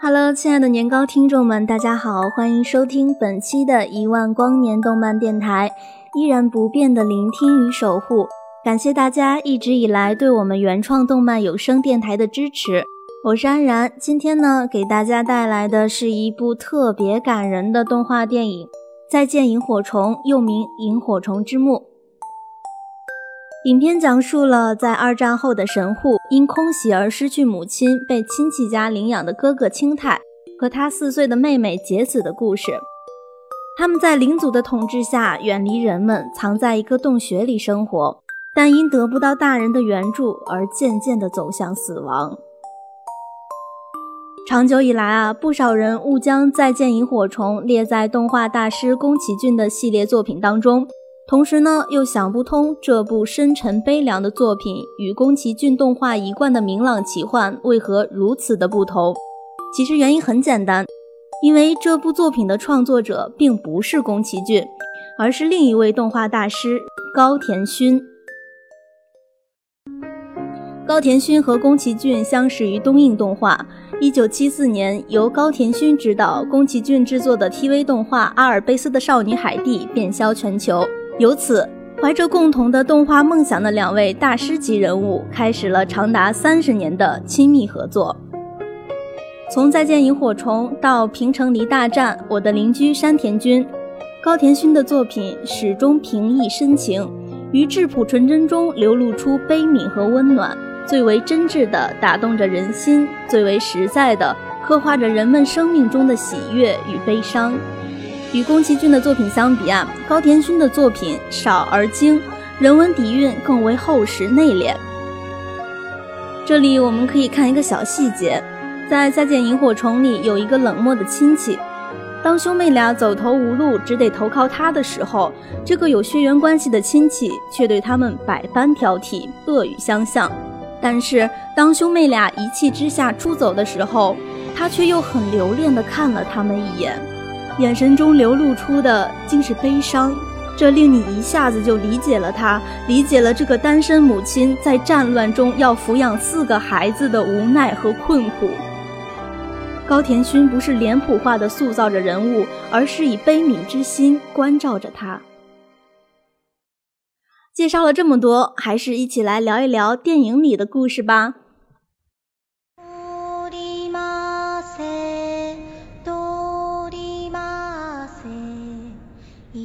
Hello，亲爱的年糕听众们，大家好，欢迎收听本期的一万光年动漫电台，依然不变的聆听与守护，感谢大家一直以来对我们原创动漫有声电台的支持。我是安然，今天呢，给大家带来的是一部特别感人的动画电影《再见萤火虫》，又名《萤火虫之墓》。影片讲述了在二战后的神户因空袭而失去母亲、被亲戚家领养的哥哥青太和他四岁的妹妹结子的故事。他们在领祖的统治下远离人们，藏在一个洞穴里生活，但因得不到大人的援助而渐渐地走向死亡。长久以来啊，不少人误将《再见萤火虫》列在动画大师宫崎骏的系列作品当中。同时呢，又想不通这部深沉悲凉的作品与宫崎骏动画一贯的明朗奇幻为何如此的不同。其实原因很简单，因为这部作品的创作者并不是宫崎骏，而是另一位动画大师高田勋。高田勋和宫崎骏相识于东映动画。一九七四年，由高田勋执导、宫崎骏制作的 TV 动画《阿尔卑斯的少女海蒂》便销全球。由此，怀着共同的动画梦想的两位大师级人物开始了长达三十年的亲密合作。从《再见萤火虫》到《平城离大战》，我的邻居山田君，高田勋的作品始终平易深情，于质朴纯真中流露出悲悯和温暖，最为真挚地打动着人心，最为实在地刻画着人们生命中的喜悦与悲伤。与宫崎骏的作品相比啊，高田勋的作品少而精，人文底蕴更为厚实内敛。这里我们可以看一个小细节，在《再见萤火虫》里有一个冷漠的亲戚，当兄妹俩走投无路，只得投靠他的时候，这个有血缘关系的亲戚却对他们百般挑剔，恶语相向。但是当兄妹俩一气之下出走的时候，他却又很留恋地看了他们一眼。眼神中流露出的竟是悲伤，这令你一下子就理解了他，理解了这个单身母亲在战乱中要抚养四个孩子的无奈和困苦。高田勋不是脸谱化的塑造着人物，而是以悲悯之心关照着他。介绍了这么多，还是一起来聊一聊电影里的故事吧。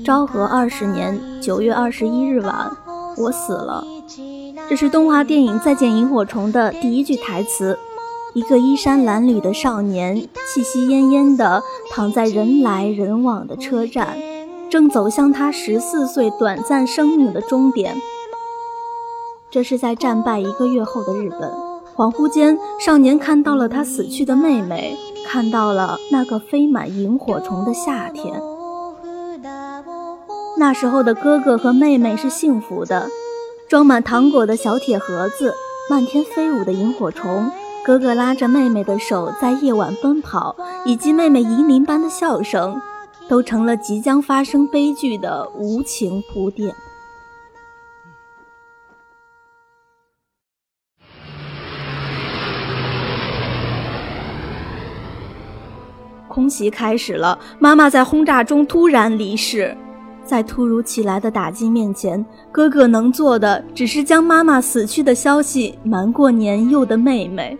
昭和二十年九月二十一日晚，我死了。这是动画电影《再见萤火虫》的第一句台词。一个衣衫褴褛的少年，气息奄奄地躺在人来人往的车站，正走向他十四岁短暂生命的终点。这是在战败一个月后的日本。恍惚间，少年看到了他死去的妹妹，看到了那个飞满萤火虫的夏天。那时候的哥哥和妹妹是幸福的，装满糖果的小铁盒子，漫天飞舞的萤火虫，哥哥拉着妹妹的手在夜晚奔跑，以及妹妹银铃般的笑声，都成了即将发生悲剧的无情铺垫。空袭开始了，妈妈在轰炸中突然离世。在突如其来的打击面前，哥哥能做的只是将妈妈死去的消息瞒过年幼的妹妹。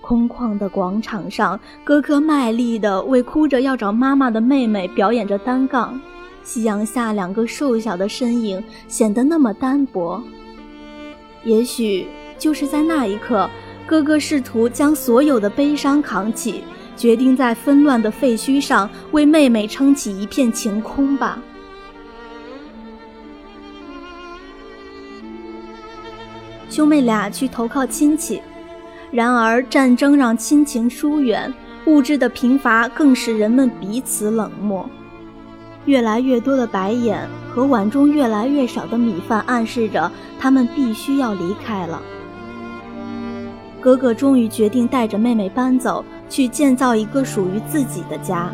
空旷的广场上，哥哥卖力地为哭着要找妈妈的妹妹表演着单杠，夕阳下两个瘦小的身影显得那么单薄。也许就是在那一刻，哥哥试图将所有的悲伤扛起，决定在纷乱的废墟上为妹妹撑起一片晴空吧。兄妹俩去投靠亲戚，然而战争让亲情疏远，物质的贫乏更使人们彼此冷漠。越来越多的白眼和碗中越来越少的米饭，暗示着他们必须要离开了。哥哥终于决定带着妹妹搬走，去建造一个属于自己的家。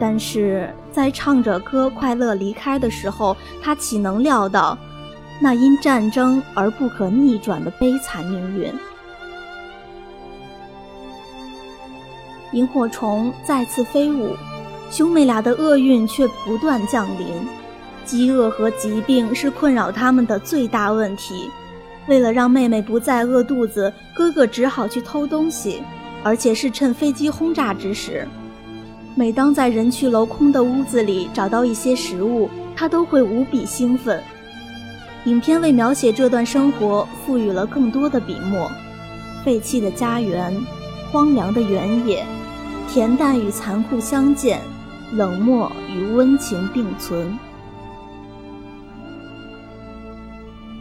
但是在唱着歌快乐离开的时候，他岂能料到？那因战争而不可逆转的悲惨命运。萤火虫再次飞舞，兄妹俩的厄运却不断降临。饥饿和疾病是困扰他们的最大问题。为了让妹妹不再饿肚子，哥哥只好去偷东西，而且是趁飞机轰炸之时。每当在人去楼空的屋子里找到一些食物，他都会无比兴奋。影片为描写这段生活赋予了更多的笔墨：废弃的家园，荒凉的原野，恬淡与残酷相见，冷漠与温情并存。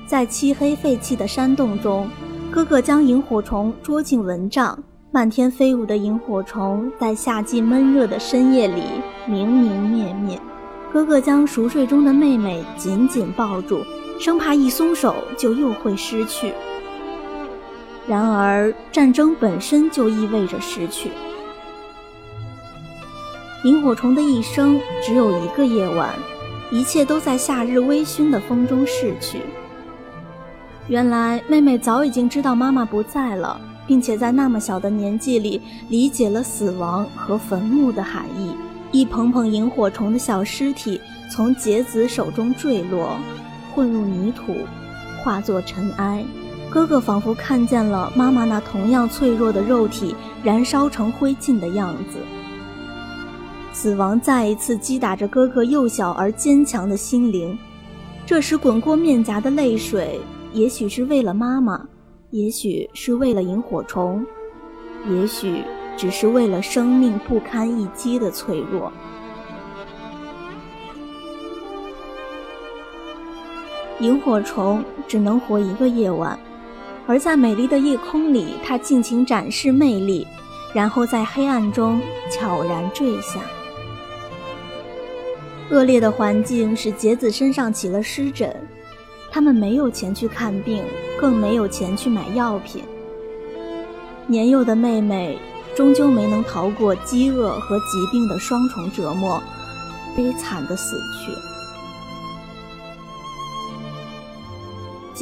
在漆黑废弃的山洞中，哥哥将萤火虫捉进蚊帐，漫天飞舞的萤火虫在夏季闷热的深夜里明明灭灭。哥哥将熟睡中的妹妹紧紧抱住。生怕一松手就又会失去。然而，战争本身就意味着失去。萤火虫的一生只有一个夜晚，一切都在夏日微醺的风中逝去。原来，妹妹早已经知道妈妈不在了，并且在那么小的年纪里理解了死亡和坟墓的含义。一捧捧萤火虫的小尸体从杰子手中坠落。混入泥土，化作尘埃。哥哥仿佛看见了妈妈那同样脆弱的肉体燃烧成灰烬的样子。死亡再一次击打着哥哥幼小而坚强的心灵。这时滚过面颊的泪水，也许是为了妈妈，也许是为了萤火虫，也许只是为了生命不堪一击的脆弱。萤火虫只能活一个夜晚，而在美丽的夜空里，它尽情展示魅力，然后在黑暗中悄然坠下。恶劣的环境使杰子身上起了湿疹，他们没有钱去看病，更没有钱去买药品。年幼的妹妹终究没能逃过饥饿和疾病的双重折磨，悲惨的死去。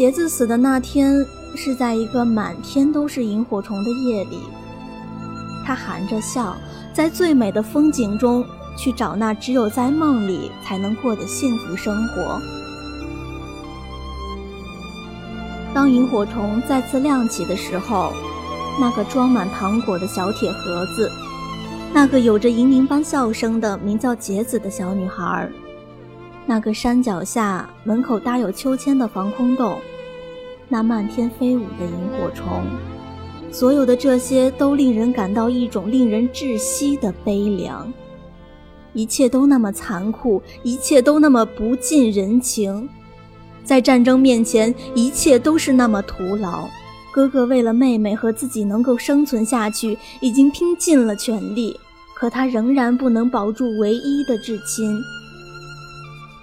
杰子死的那天是在一个满天都是萤火虫的夜里，他含着笑，在最美的风景中去找那只有在梦里才能过的幸福生活。当萤火虫再次亮起的时候，那个装满糖果的小铁盒子，那个有着银铃般笑声的名叫杰子的小女孩。那个山脚下门口搭有秋千的防空洞，那漫天飞舞的萤火虫，所有的这些都令人感到一种令人窒息的悲凉。一切都那么残酷，一切都那么不近人情，在战争面前，一切都是那么徒劳。哥哥为了妹妹和自己能够生存下去，已经拼尽了全力，可他仍然不能保住唯一的至亲。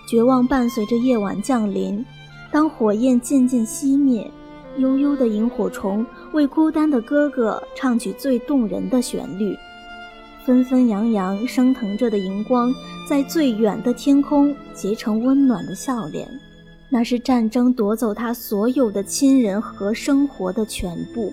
绝望伴随着夜晚降临，当火焰渐渐熄灭，悠悠的萤火虫为孤单的哥哥唱起最动人的旋律。纷纷扬扬升腾着的荧光，在最远的天空结成温暖的笑脸。那是战争夺走他所有的亲人和生活的全部。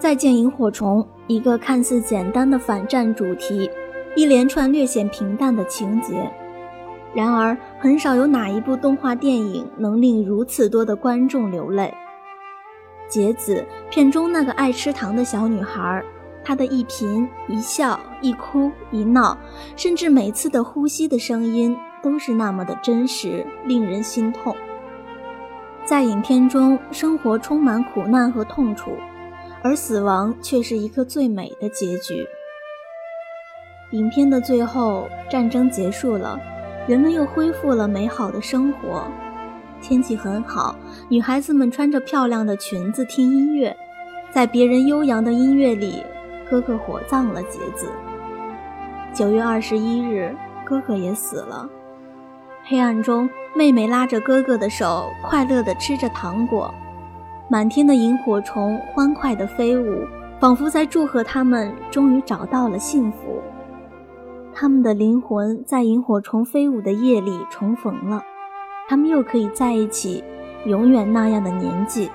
再见萤火虫一个看似简单的反战主题，一连串略显平淡的情节。然而，很少有哪一部动画电影能令如此多的观众流泪。杰子片中那个爱吃糖的小女孩，她的一颦一笑、一哭一闹，甚至每次的呼吸的声音，都是那么的真实，令人心痛。在影片中，生活充满苦难和痛楚，而死亡却是一个最美的结局。影片的最后，战争结束了。人们又恢复了美好的生活，天气很好，女孩子们穿着漂亮的裙子听音乐，在别人悠扬的音乐里，哥哥火葬了杰子。九月二十一日，哥哥也死了。黑暗中，妹妹拉着哥哥的手，快乐地吃着糖果，满天的萤火虫欢快地飞舞，仿佛在祝贺他们终于找到了幸福。他们的灵魂在萤火虫飞舞的夜里重逢了，他们又可以在一起，永远那样的年纪。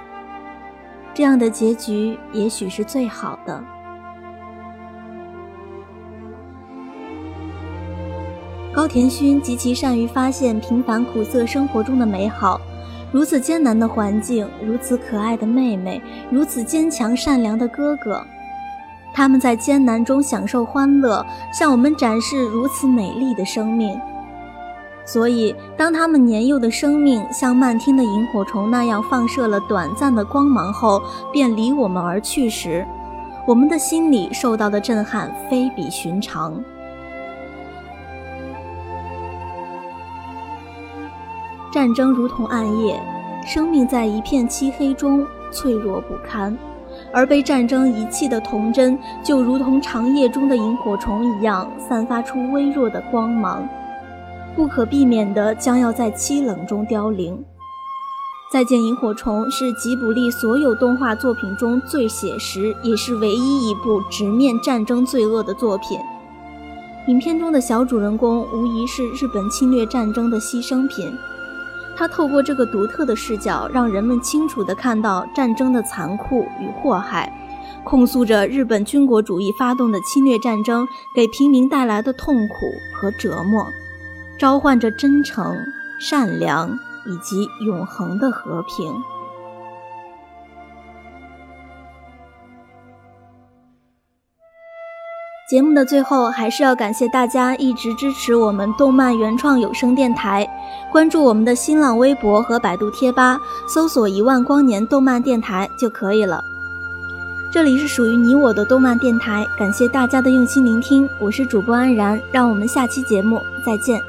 这样的结局也许是最好的。高田勋极其善于发现平凡苦涩生活中的美好，如此艰难的环境，如此可爱的妹妹，如此坚强善良的哥哥。他们在艰难中享受欢乐，向我们展示如此美丽的生命。所以，当他们年幼的生命像漫天的萤火虫那样放射了短暂的光芒后，便离我们而去时，我们的心里受到的震撼非比寻常。战争如同暗夜，生命在一片漆黑中脆弱不堪。而被战争遗弃的童真，就如同长夜中的萤火虫一样，散发出微弱的光芒，不可避免的将要在凄冷中凋零。再见萤火虫是吉卜力所有动画作品中最写实，也是唯一一部直面战争罪恶的作品。影片中的小主人公无疑是日本侵略战争的牺牲品。他透过这个独特的视角，让人们清楚地看到战争的残酷与祸害，控诉着日本军国主义发动的侵略战争给平民带来的痛苦和折磨，召唤着真诚、善良以及永恒的和平。节目的最后，还是要感谢大家一直支持我们动漫原创有声电台，关注我们的新浪微博和百度贴吧，搜索“一万光年动漫电台”就可以了。这里是属于你我的动漫电台，感谢大家的用心聆听，我是主播安然，让我们下期节目再见。